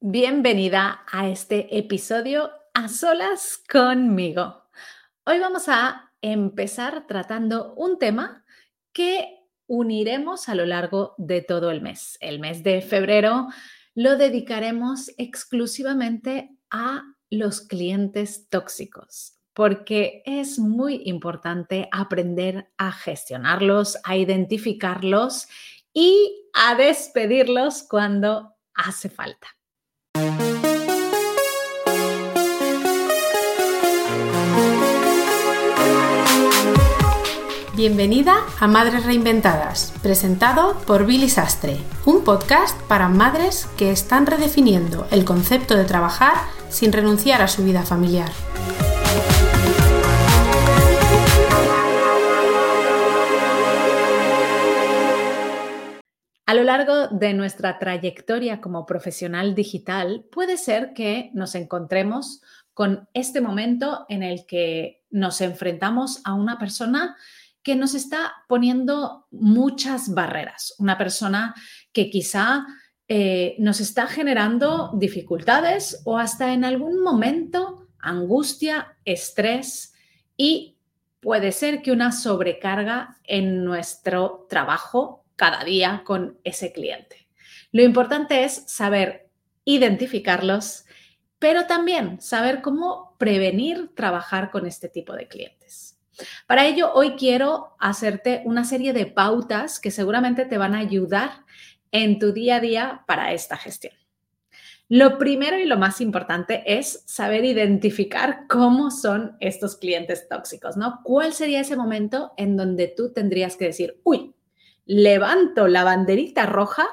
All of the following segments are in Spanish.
Bienvenida a este episodio a solas conmigo. Hoy vamos a empezar tratando un tema que uniremos a lo largo de todo el mes. El mes de febrero lo dedicaremos exclusivamente a los clientes tóxicos, porque es muy importante aprender a gestionarlos, a identificarlos y a despedirlos cuando hace falta. Bienvenida a Madres Reinventadas, presentado por Billy Sastre, un podcast para madres que están redefiniendo el concepto de trabajar sin renunciar a su vida familiar. A lo largo de nuestra trayectoria como profesional digital, puede ser que nos encontremos con este momento en el que nos enfrentamos a una persona que nos está poniendo muchas barreras, una persona que quizá eh, nos está generando dificultades o hasta en algún momento angustia, estrés y puede ser que una sobrecarga en nuestro trabajo cada día con ese cliente. Lo importante es saber identificarlos, pero también saber cómo prevenir trabajar con este tipo de clientes. Para ello, hoy quiero hacerte una serie de pautas que seguramente te van a ayudar en tu día a día para esta gestión. Lo primero y lo más importante es saber identificar cómo son estos clientes tóxicos, ¿no? ¿Cuál sería ese momento en donde tú tendrías que decir, uy, levanto la banderita roja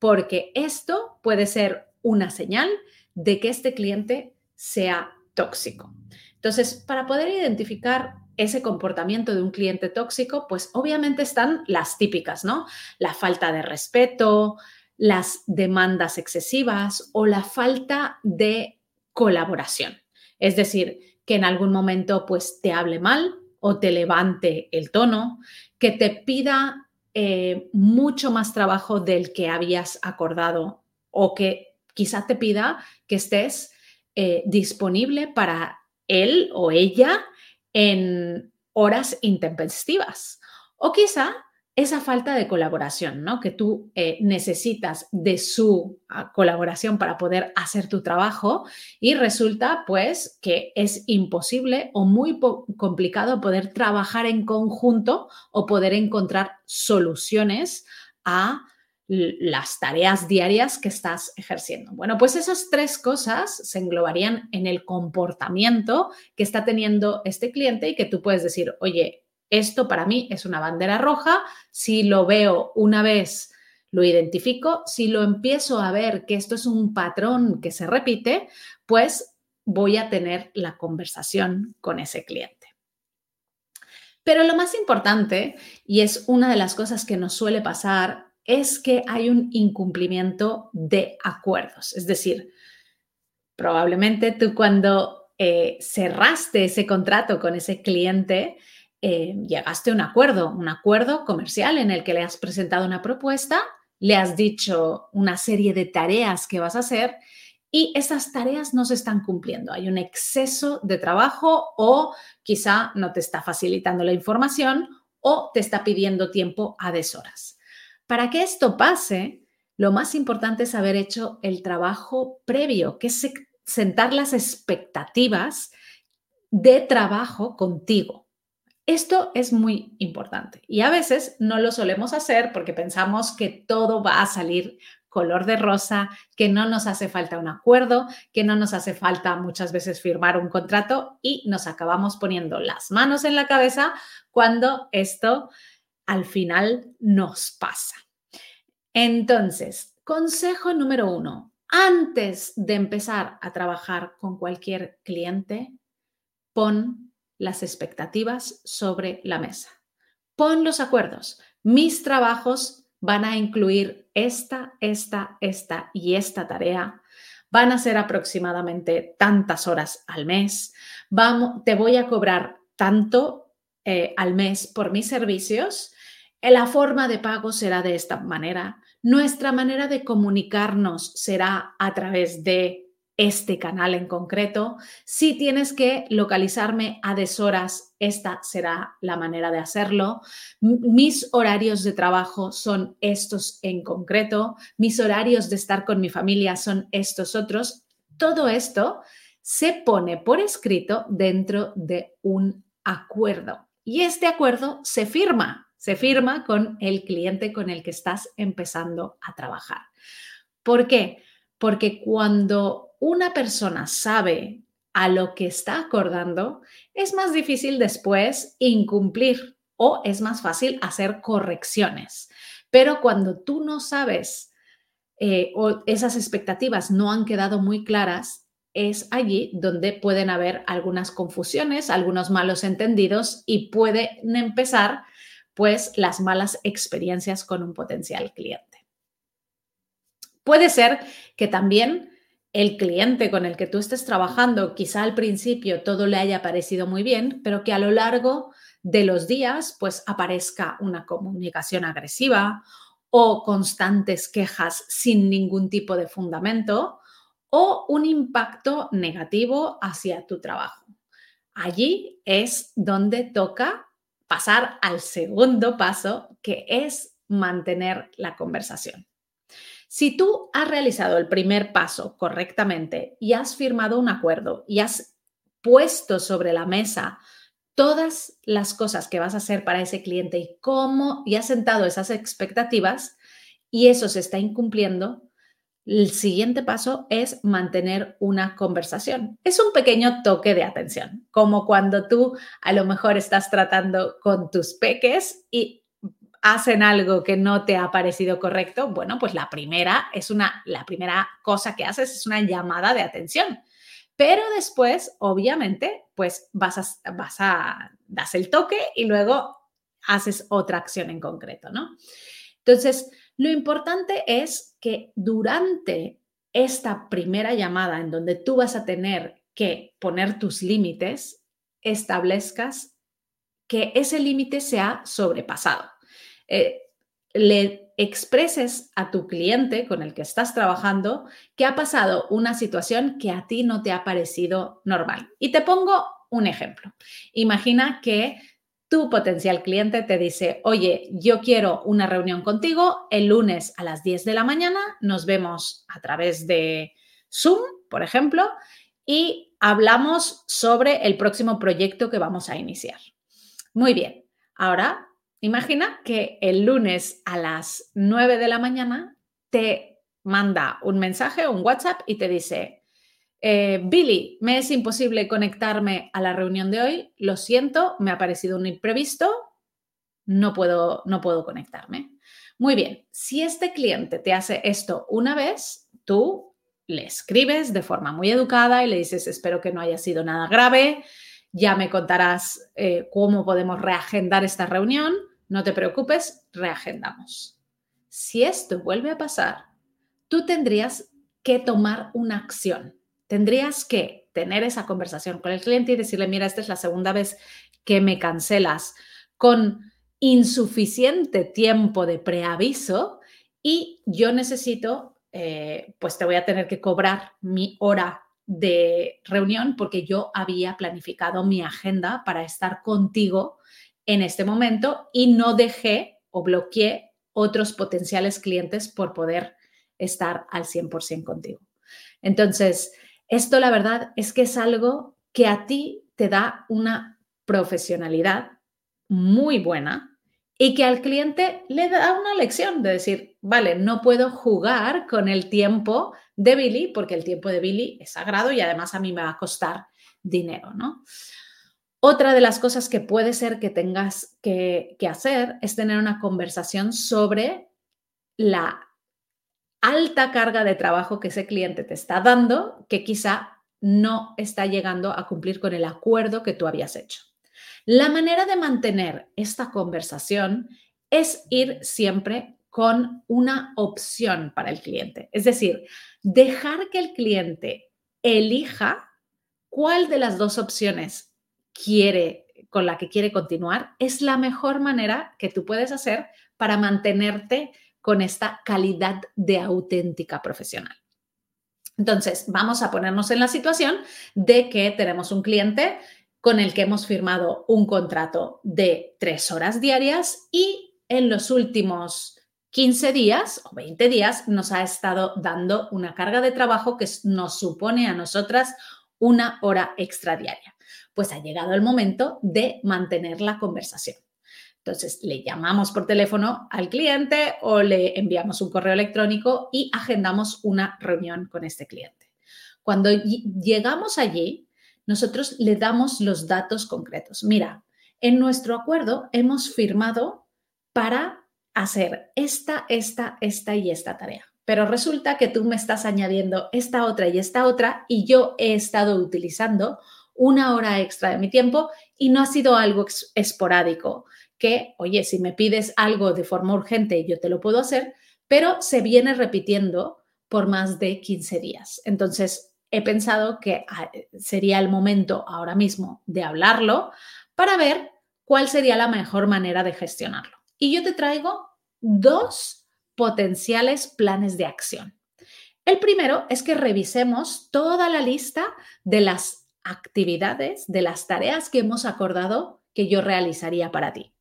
porque esto puede ser una señal de que este cliente sea tóxico? Entonces, para poder identificar ese comportamiento de un cliente tóxico, pues obviamente están las típicas, ¿no? La falta de respeto, las demandas excesivas o la falta de colaboración. Es decir, que en algún momento pues te hable mal o te levante el tono, que te pida eh, mucho más trabajo del que habías acordado o que quizá te pida que estés eh, disponible para él o ella en horas intempestivas. O quizá esa falta de colaboración, ¿no? Que tú eh, necesitas de su ah, colaboración para poder hacer tu trabajo y resulta pues que es imposible o muy complicado poder trabajar en conjunto o poder encontrar soluciones a las tareas diarias que estás ejerciendo. Bueno, pues esas tres cosas se englobarían en el comportamiento que está teniendo este cliente y que tú puedes decir, oye, esto para mí es una bandera roja, si lo veo una vez, lo identifico, si lo empiezo a ver que esto es un patrón que se repite, pues voy a tener la conversación con ese cliente. Pero lo más importante, y es una de las cosas que nos suele pasar es que hay un incumplimiento de acuerdos. Es decir, probablemente tú cuando eh, cerraste ese contrato con ese cliente, eh, llegaste a un acuerdo, un acuerdo comercial en el que le has presentado una propuesta, le has dicho una serie de tareas que vas a hacer y esas tareas no se están cumpliendo. Hay un exceso de trabajo o quizá no te está facilitando la información o te está pidiendo tiempo a deshoras. Para que esto pase, lo más importante es haber hecho el trabajo previo, que es sentar las expectativas de trabajo contigo. Esto es muy importante y a veces no lo solemos hacer porque pensamos que todo va a salir color de rosa, que no nos hace falta un acuerdo, que no nos hace falta muchas veces firmar un contrato y nos acabamos poniendo las manos en la cabeza cuando esto al final nos pasa. Entonces, consejo número uno, antes de empezar a trabajar con cualquier cliente, pon las expectativas sobre la mesa. Pon los acuerdos. Mis trabajos van a incluir esta, esta, esta y esta tarea. Van a ser aproximadamente tantas horas al mes. Vamos, te voy a cobrar tanto eh, al mes por mis servicios la forma de pago será de esta manera. Nuestra manera de comunicarnos será a través de este canal en concreto. Si tienes que localizarme a deshoras, esta será la manera de hacerlo. Mis horarios de trabajo son estos en concreto. Mis horarios de estar con mi familia son estos otros. Todo esto se pone por escrito dentro de un acuerdo. Y este acuerdo se firma, se firma con el cliente con el que estás empezando a trabajar. ¿Por qué? Porque cuando una persona sabe a lo que está acordando, es más difícil después incumplir o es más fácil hacer correcciones. Pero cuando tú no sabes eh, o esas expectativas no han quedado muy claras, es allí donde pueden haber algunas confusiones, algunos malos entendidos y pueden empezar pues las malas experiencias con un potencial cliente. Puede ser que también el cliente con el que tú estés trabajando, quizá al principio todo le haya parecido muy bien, pero que a lo largo de los días pues aparezca una comunicación agresiva o constantes quejas sin ningún tipo de fundamento o un impacto negativo hacia tu trabajo. Allí es donde toca pasar al segundo paso, que es mantener la conversación. Si tú has realizado el primer paso correctamente y has firmado un acuerdo y has puesto sobre la mesa todas las cosas que vas a hacer para ese cliente y cómo y has sentado esas expectativas y eso se está incumpliendo, el siguiente paso es mantener una conversación. Es un pequeño toque de atención, como cuando tú a lo mejor estás tratando con tus peques y hacen algo que no te ha parecido correcto, bueno, pues la primera es una, la primera cosa que haces es una llamada de atención. Pero después, obviamente, pues vas a, vas das el toque y luego haces otra acción en concreto, ¿no? Entonces, lo importante es que durante esta primera llamada en donde tú vas a tener que poner tus límites, establezcas que ese límite sea sobrepasado. Eh, le expreses a tu cliente con el que estás trabajando que ha pasado una situación que a ti no te ha parecido normal. Y te pongo un ejemplo. Imagina que tu potencial cliente te dice, oye, yo quiero una reunión contigo el lunes a las 10 de la mañana, nos vemos a través de Zoom, por ejemplo, y hablamos sobre el próximo proyecto que vamos a iniciar. Muy bien, ahora Imagina que el lunes a las 9 de la mañana te manda un mensaje, un WhatsApp y te dice, eh, Billy, me es imposible conectarme a la reunión de hoy, lo siento, me ha parecido un imprevisto, no puedo, no puedo conectarme. Muy bien, si este cliente te hace esto una vez, tú le escribes de forma muy educada y le dices, espero que no haya sido nada grave, ya me contarás eh, cómo podemos reagendar esta reunión. No te preocupes, reagendamos. Si esto vuelve a pasar, tú tendrías que tomar una acción. Tendrías que tener esa conversación con el cliente y decirle, mira, esta es la segunda vez que me cancelas con insuficiente tiempo de preaviso y yo necesito, eh, pues te voy a tener que cobrar mi hora de reunión porque yo había planificado mi agenda para estar contigo en este momento y no dejé o bloqueé otros potenciales clientes por poder estar al 100% contigo. Entonces, esto la verdad es que es algo que a ti te da una profesionalidad muy buena y que al cliente le da una lección de decir, vale, no puedo jugar con el tiempo de Billy porque el tiempo de Billy es sagrado y además a mí me va a costar dinero, ¿no? Otra de las cosas que puede ser que tengas que, que hacer es tener una conversación sobre la alta carga de trabajo que ese cliente te está dando, que quizá no está llegando a cumplir con el acuerdo que tú habías hecho. La manera de mantener esta conversación es ir siempre con una opción para el cliente. Es decir, dejar que el cliente elija cuál de las dos opciones quiere con la que quiere continuar es la mejor manera que tú puedes hacer para mantenerte con esta calidad de auténtica profesional. Entonces, vamos a ponernos en la situación de que tenemos un cliente con el que hemos firmado un contrato de tres horas diarias y en los últimos 15 días o 20 días nos ha estado dando una carga de trabajo que nos supone a nosotras una hora extra diaria. Pues ha llegado el momento de mantener la conversación. Entonces, le llamamos por teléfono al cliente o le enviamos un correo electrónico y agendamos una reunión con este cliente. Cuando llegamos allí, nosotros le damos los datos concretos. Mira, en nuestro acuerdo hemos firmado para hacer esta, esta, esta y esta tarea. Pero resulta que tú me estás añadiendo esta otra y esta otra y yo he estado utilizando una hora extra de mi tiempo y no ha sido algo esporádico que, oye, si me pides algo de forma urgente, yo te lo puedo hacer, pero se viene repitiendo por más de 15 días. Entonces, he pensado que ah, sería el momento ahora mismo de hablarlo para ver cuál sería la mejor manera de gestionarlo. Y yo te traigo dos potenciales planes de acción. El primero es que revisemos toda la lista de las actividades, de las tareas que hemos acordado que yo realizaría para ti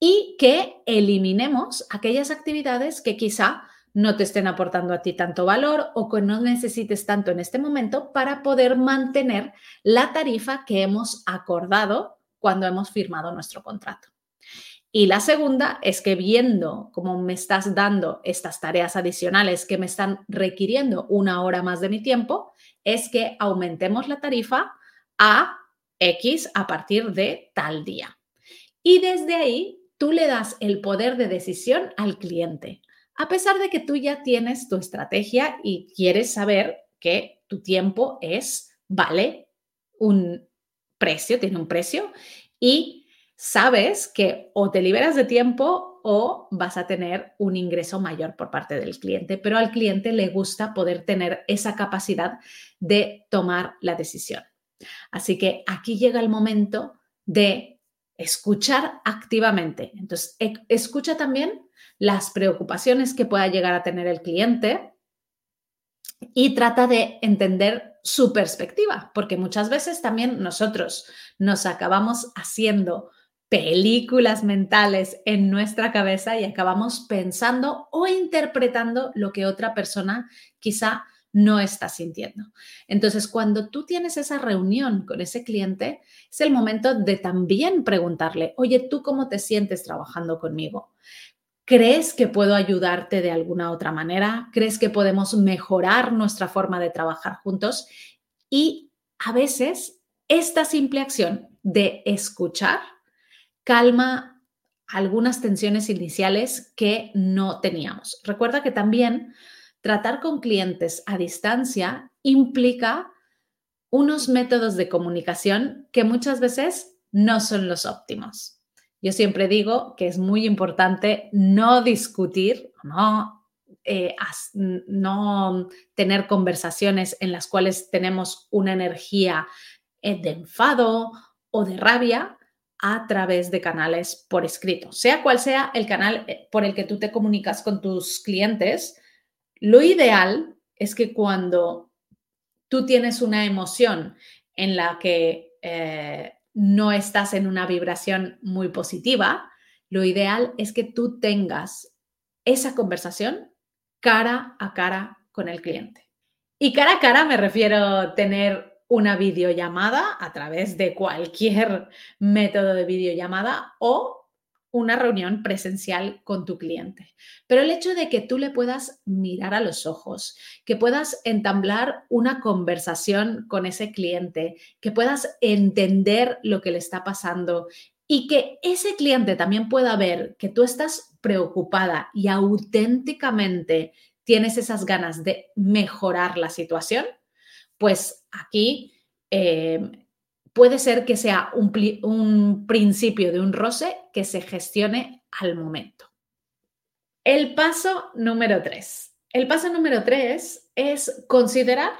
y que eliminemos aquellas actividades que quizá no te estén aportando a ti tanto valor o que no necesites tanto en este momento para poder mantener la tarifa que hemos acordado cuando hemos firmado nuestro contrato. Y la segunda es que viendo cómo me estás dando estas tareas adicionales que me están requiriendo una hora más de mi tiempo, es que aumentemos la tarifa a X a partir de tal día. Y desde ahí tú le das el poder de decisión al cliente, a pesar de que tú ya tienes tu estrategia y quieres saber que tu tiempo es, vale un precio, tiene un precio y sabes que o te liberas de tiempo o vas a tener un ingreso mayor por parte del cliente, pero al cliente le gusta poder tener esa capacidad de tomar la decisión. Así que aquí llega el momento de escuchar activamente. Entonces, e, escucha también las preocupaciones que pueda llegar a tener el cliente y trata de entender su perspectiva, porque muchas veces también nosotros nos acabamos haciendo películas mentales en nuestra cabeza y acabamos pensando o interpretando lo que otra persona quizá no está sintiendo. Entonces, cuando tú tienes esa reunión con ese cliente, es el momento de también preguntarle, oye, ¿tú cómo te sientes trabajando conmigo? ¿Crees que puedo ayudarte de alguna otra manera? ¿Crees que podemos mejorar nuestra forma de trabajar juntos? Y a veces esta simple acción de escuchar calma algunas tensiones iniciales que no teníamos. Recuerda que también tratar con clientes a distancia implica unos métodos de comunicación que muchas veces no son los óptimos. Yo siempre digo que es muy importante no discutir, no, eh, tener conversaciones en las cuales tenemos una energía eh, de enfado o de rabia a través de canales por escrito. Sea cual sea el canal eh, por el que tú te comunicas con tus clientes, lo ideal es que cuando tú tienes una emoción en la que eh, no estás en una vibración muy positiva, lo ideal es que tú tengas esa conversación cara a cara con el cliente. Y cara a cara me refiero a tener una videollamada a través de cualquier método de videollamada o una reunión presencial con tu cliente. Pero el hecho de que tú le puedas mirar a los ojos, que puedas entablar una conversación con ese cliente, que puedas entender lo que le está pasando y que ese cliente también pueda ver que tú estás preocupada y auténticamente tienes esas ganas de mejorar la situación, pues aquí eh, puede ser que sea un, principio de un roce que se gestione al momento. El paso número tres. El paso número tres es considerar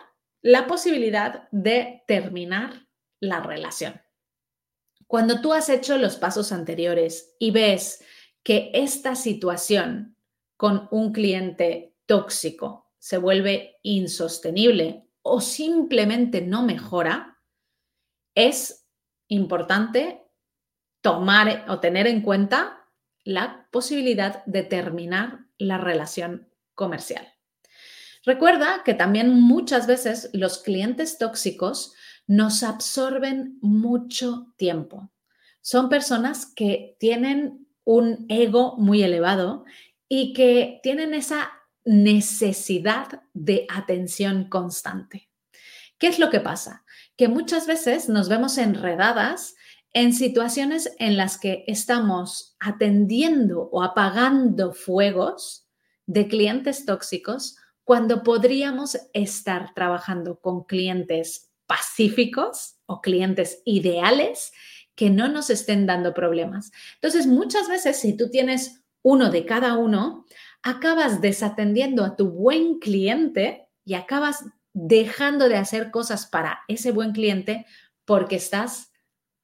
la posibilidad de terminar la relación. Cuando tú has hecho los pasos anteriores y ves que esta situación con un cliente tóxico se vuelve insostenible o simplemente no mejora, es importante tomar o tener en cuenta la posibilidad de terminar la relación comercial. Recuerda que también muchas veces los clientes tóxicos nos absorben mucho tiempo. Son personas que tienen un ego muy elevado y que tienen esa necesidad de atención constante. ¿Qué es lo que pasa? Que muchas veces nos vemos enredadas en situaciones en las que estamos atendiendo o apagando fuegos de clientes tóxicos cuando podríamos estar trabajando con clientes pacíficos o clientes ideales que no nos estén dando problemas. Entonces, muchas veces si tú tienes uno de cada uno, acabas desatendiendo a tu buen cliente y acabas dejando de hacer cosas para ese buen cliente porque estás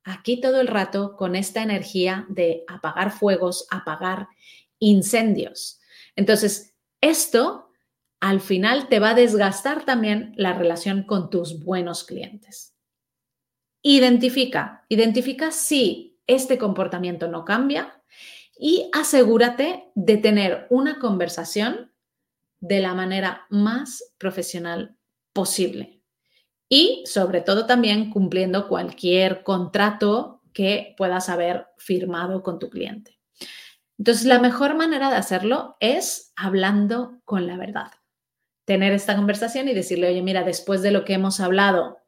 aquí todo el rato con esta energía de apagar fuegos, apagar incendios. Entonces, esto al final te va a desgastar también la relación con tus buenos clientes. Identifica, identifica si este comportamiento no cambia y asegúrate de tener una conversación de la manera más profesional posible. Y sobre todo también cumpliendo cualquier contrato que puedas haber firmado con tu cliente. Entonces, la mejor manera de hacerlo es hablando con la verdad. Tener esta conversación y decirle, oye, mira, después de lo que hemos hablado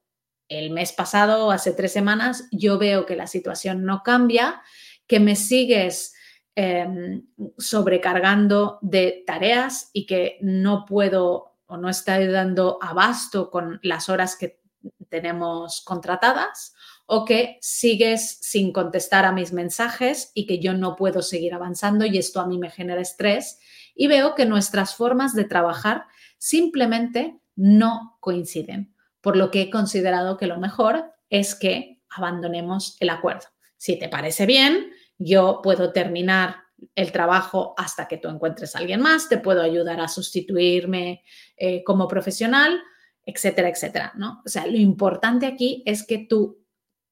el mes pasado o hace tres semanas, yo veo que la situación no cambia, que me sigues Em, sobrecargando de tareas y que no puedo o no estoy dando abasto con las horas que tenemos contratadas o que sigues sin contestar a mis mensajes y que yo no puedo seguir avanzando y esto a mí me genera estrés y veo que nuestras formas de trabajar simplemente no coinciden, por lo que he considerado que lo mejor es que abandonemos el acuerdo. Si te parece bien, yo puedo terminar el trabajo hasta que tú encuentres a alguien más, te puedo ayudar a sustituirme eh, como profesional, etcétera, etcétera, ¿no? O sea, lo importante aquí es que tú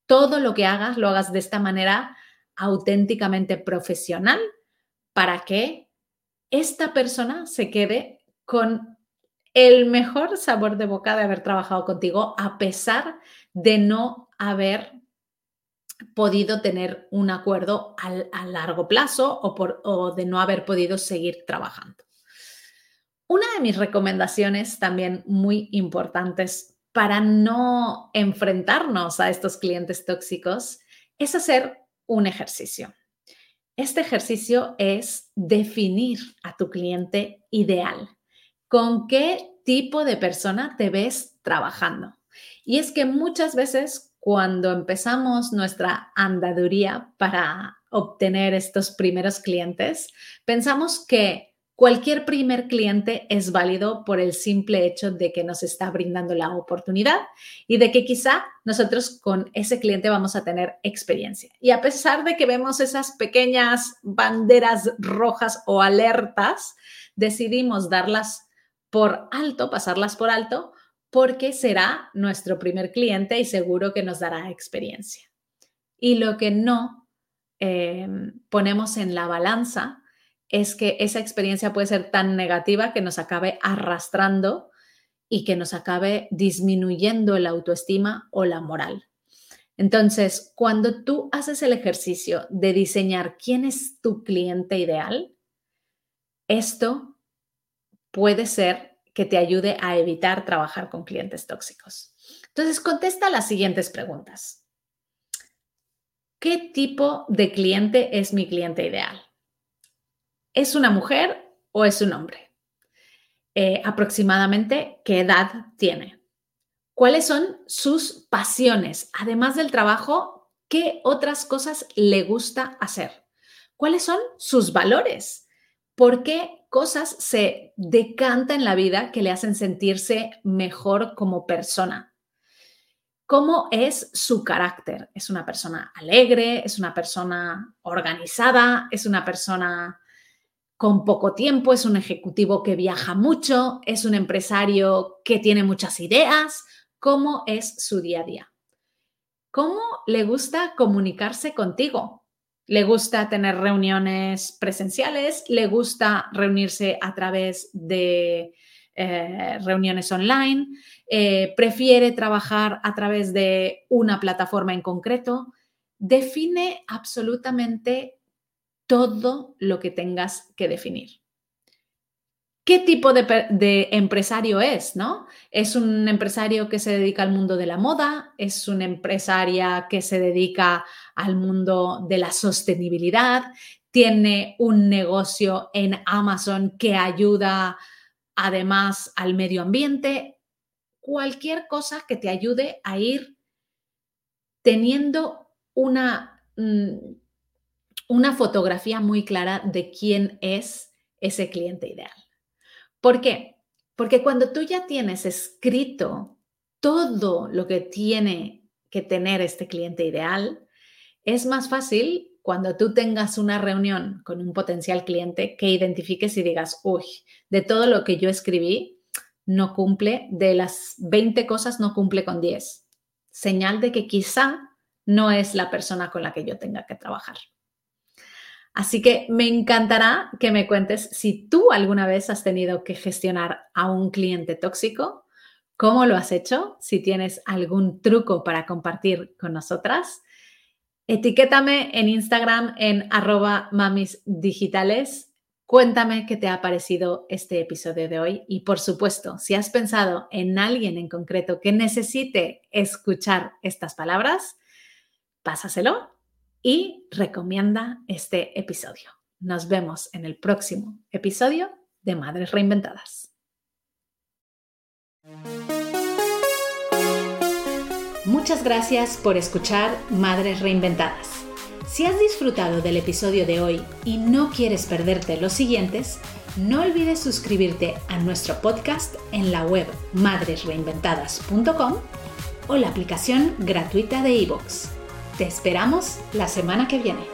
todo lo que hagas lo hagas de esta manera auténticamente profesional para que esta persona se quede con el mejor sabor de boca de haber trabajado contigo a pesar de no haber podido tener un acuerdo a largo plazo o, por, o de no haber podido seguir trabajando. Una de mis recomendaciones también muy importantes para no enfrentarnos a estos clientes tóxicos es hacer un ejercicio. Este ejercicio es definir a tu cliente ideal. ¿Con qué tipo de persona te ves trabajando? Y es que muchas veces cuando empezamos nuestra andaduría para obtener estos primeros clientes, pensamos que cualquier primer cliente es válido por el simple hecho de que nos está brindando la oportunidad y de que quizá nosotros con ese cliente vamos a tener experiencia. Y a pesar de que vemos esas pequeñas banderas rojas o alertas, decidimos darlas por alto, pasarlas por alto, porque será nuestro primer cliente y seguro que nos dará experiencia. Y lo que no em, ponemos en la balanza es que esa experiencia puede ser tan negativa que nos acabe arrastrando y que nos acabe disminuyendo la autoestima o la moral. Entonces, cuando tú haces el ejercicio de diseñar quién es tu cliente ideal, esto puede ser que te ayude a evitar trabajar con clientes tóxicos. Entonces, contesta las siguientes preguntas. ¿Qué tipo de cliente es mi cliente ideal? ¿Es una mujer o es un hombre? Eh, aproximadamente, ¿qué edad tiene? ¿Cuáles son sus pasiones? Además del trabajo, ¿qué otras cosas le gusta hacer? ¿Cuáles son sus valores? ¿Por qué cosas se decanta en la vida que le hacen sentirse mejor como persona. ¿Cómo es su carácter? ¿Es una persona alegre? ¿Es una persona organizada? ¿Es una persona con poco tiempo, es un ejecutivo que viaja mucho, es un empresario que tiene muchas ideas, cómo es su día a día. ¿Cómo le gusta comunicarse contigo? ¿Le gusta tener reuniones presenciales? ¿Le gusta reunirse a través de eh, reuniones online? Eh, ¿Prefiere trabajar a través de una plataforma en concreto? Define absolutamente todo lo que tengas que definir qué tipo de, empresario es, ¿no? ¿Es un empresario que se dedica al mundo de la moda? ¿Es una empresaria que se dedica al mundo de la sostenibilidad? ¿Tiene un negocio en Amazon que ayuda además al medio ambiente? Cualquier cosa que te ayude a ir teniendo una, mm, una fotografía muy clara de quién es ese cliente ideal. ¿Por qué? Porque cuando tú ya tienes escrito todo lo que tiene que tener este cliente ideal, es más fácil cuando tú tengas una reunión con un potencial cliente que identifiques y digas, uy, de todo lo que yo escribí, no cumple, de las 20 cosas no cumple con 10. Señal de que quizá no es la persona con la que yo tenga que trabajar. Así que me encantará que me cuentes si tú alguna vez has tenido que gestionar a un cliente tóxico, cómo lo has hecho, si tienes algún truco para compartir con nosotras. Etiquétame en Instagram en arroba mamisdigitales. Cuéntame qué te ha parecido este episodio de hoy y por supuesto, si has pensado en alguien en concreto que necesite escuchar estas palabras, pásaselo y recomienda este episodio. Nos vemos en el próximo episodio de Madres Reinventadas. Muchas gracias por escuchar Madres Reinventadas. Si has disfrutado del episodio de hoy y no quieres perderte los siguientes, no olvides suscribirte a nuestro podcast en la web madresreinventadas.com o la aplicación gratuita de iVoox. Te esperamos la semana que viene.